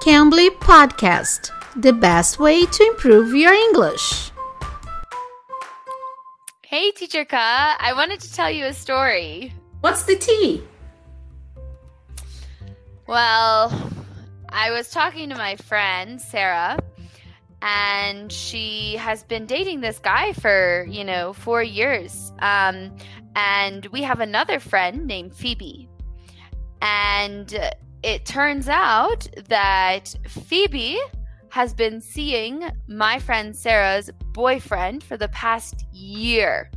Cambly Podcast, the best way to improve your English. Hey, Teacher Ka, I wanted to tell you a story. What's the tea? Well, I was talking to my friend, Sarah, and she has been dating this guy for, you know, four years. Um, and we have another friend named Phoebe. And it turns out that Phoebe has been seeing my friend Sarah's boyfriend for the past year.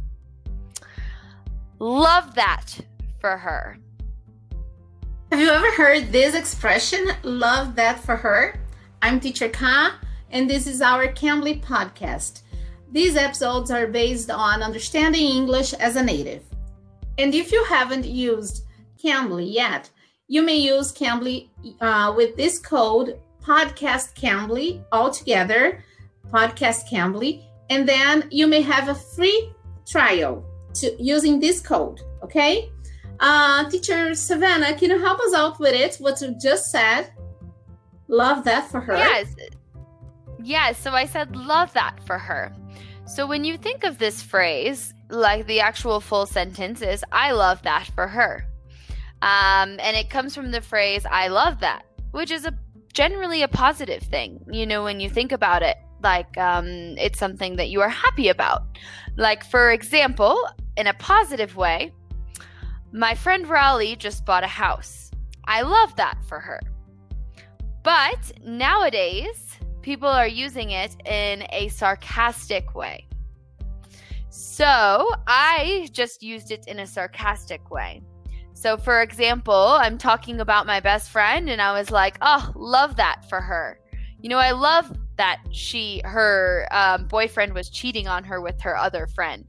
Love that for her. Have you ever heard this expression, love that for her? I'm Teacher Ka, and this is our Cambly podcast. These episodes are based on understanding English as a native. And if you haven't used Cambly yet, you may use Cambly uh, with this code podcast Cambly all together, podcast Cambly, and then you may have a free trial to using this code. Okay, uh, teacher Savannah, can you help us out with it? What you just said. Love that for her. Yes. Yes. So I said, love that for her. So when you think of this phrase, like the actual full sentence is, I love that for her. Um, and it comes from the phrase, I love that, which is a generally a positive thing, you know, when you think about it. Like um, it's something that you are happy about. Like, for example, in a positive way, my friend Raleigh just bought a house. I love that for her. But nowadays, people are using it in a sarcastic way. So I just used it in a sarcastic way. So, for example, I'm talking about my best friend, and I was like, oh, love that for her. You know, I love that she, her um, boyfriend was cheating on her with her other friend.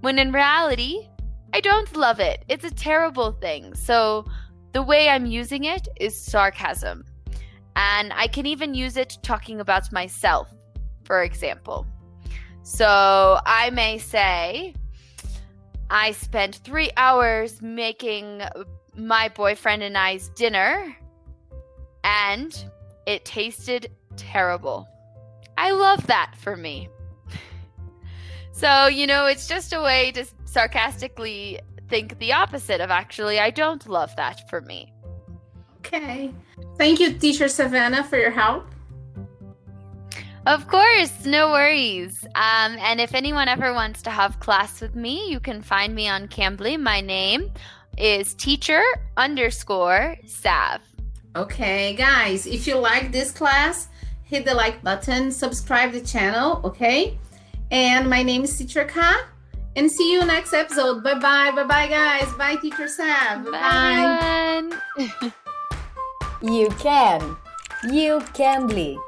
When in reality, I don't love it. It's a terrible thing. So, the way I'm using it is sarcasm. And I can even use it talking about myself, for example. So, I may say, I spent three hours making my boyfriend and I's dinner, and it tasted terrible. I love that for me. so, you know, it's just a way to sarcastically think the opposite of actually, I don't love that for me. Okay. Thank you, Teacher Savannah, for your help. Of course, no worries. Um, and if anyone ever wants to have class with me, you can find me on Cambly. My name is teacher underscore Sav. Okay, guys, if you like this class, hit the like button, subscribe the channel, okay? And my name is Teacher Ka. And see you next episode. Bye bye. Bye bye, guys. Bye, Teacher Sav. Bye. you can. You can bleed.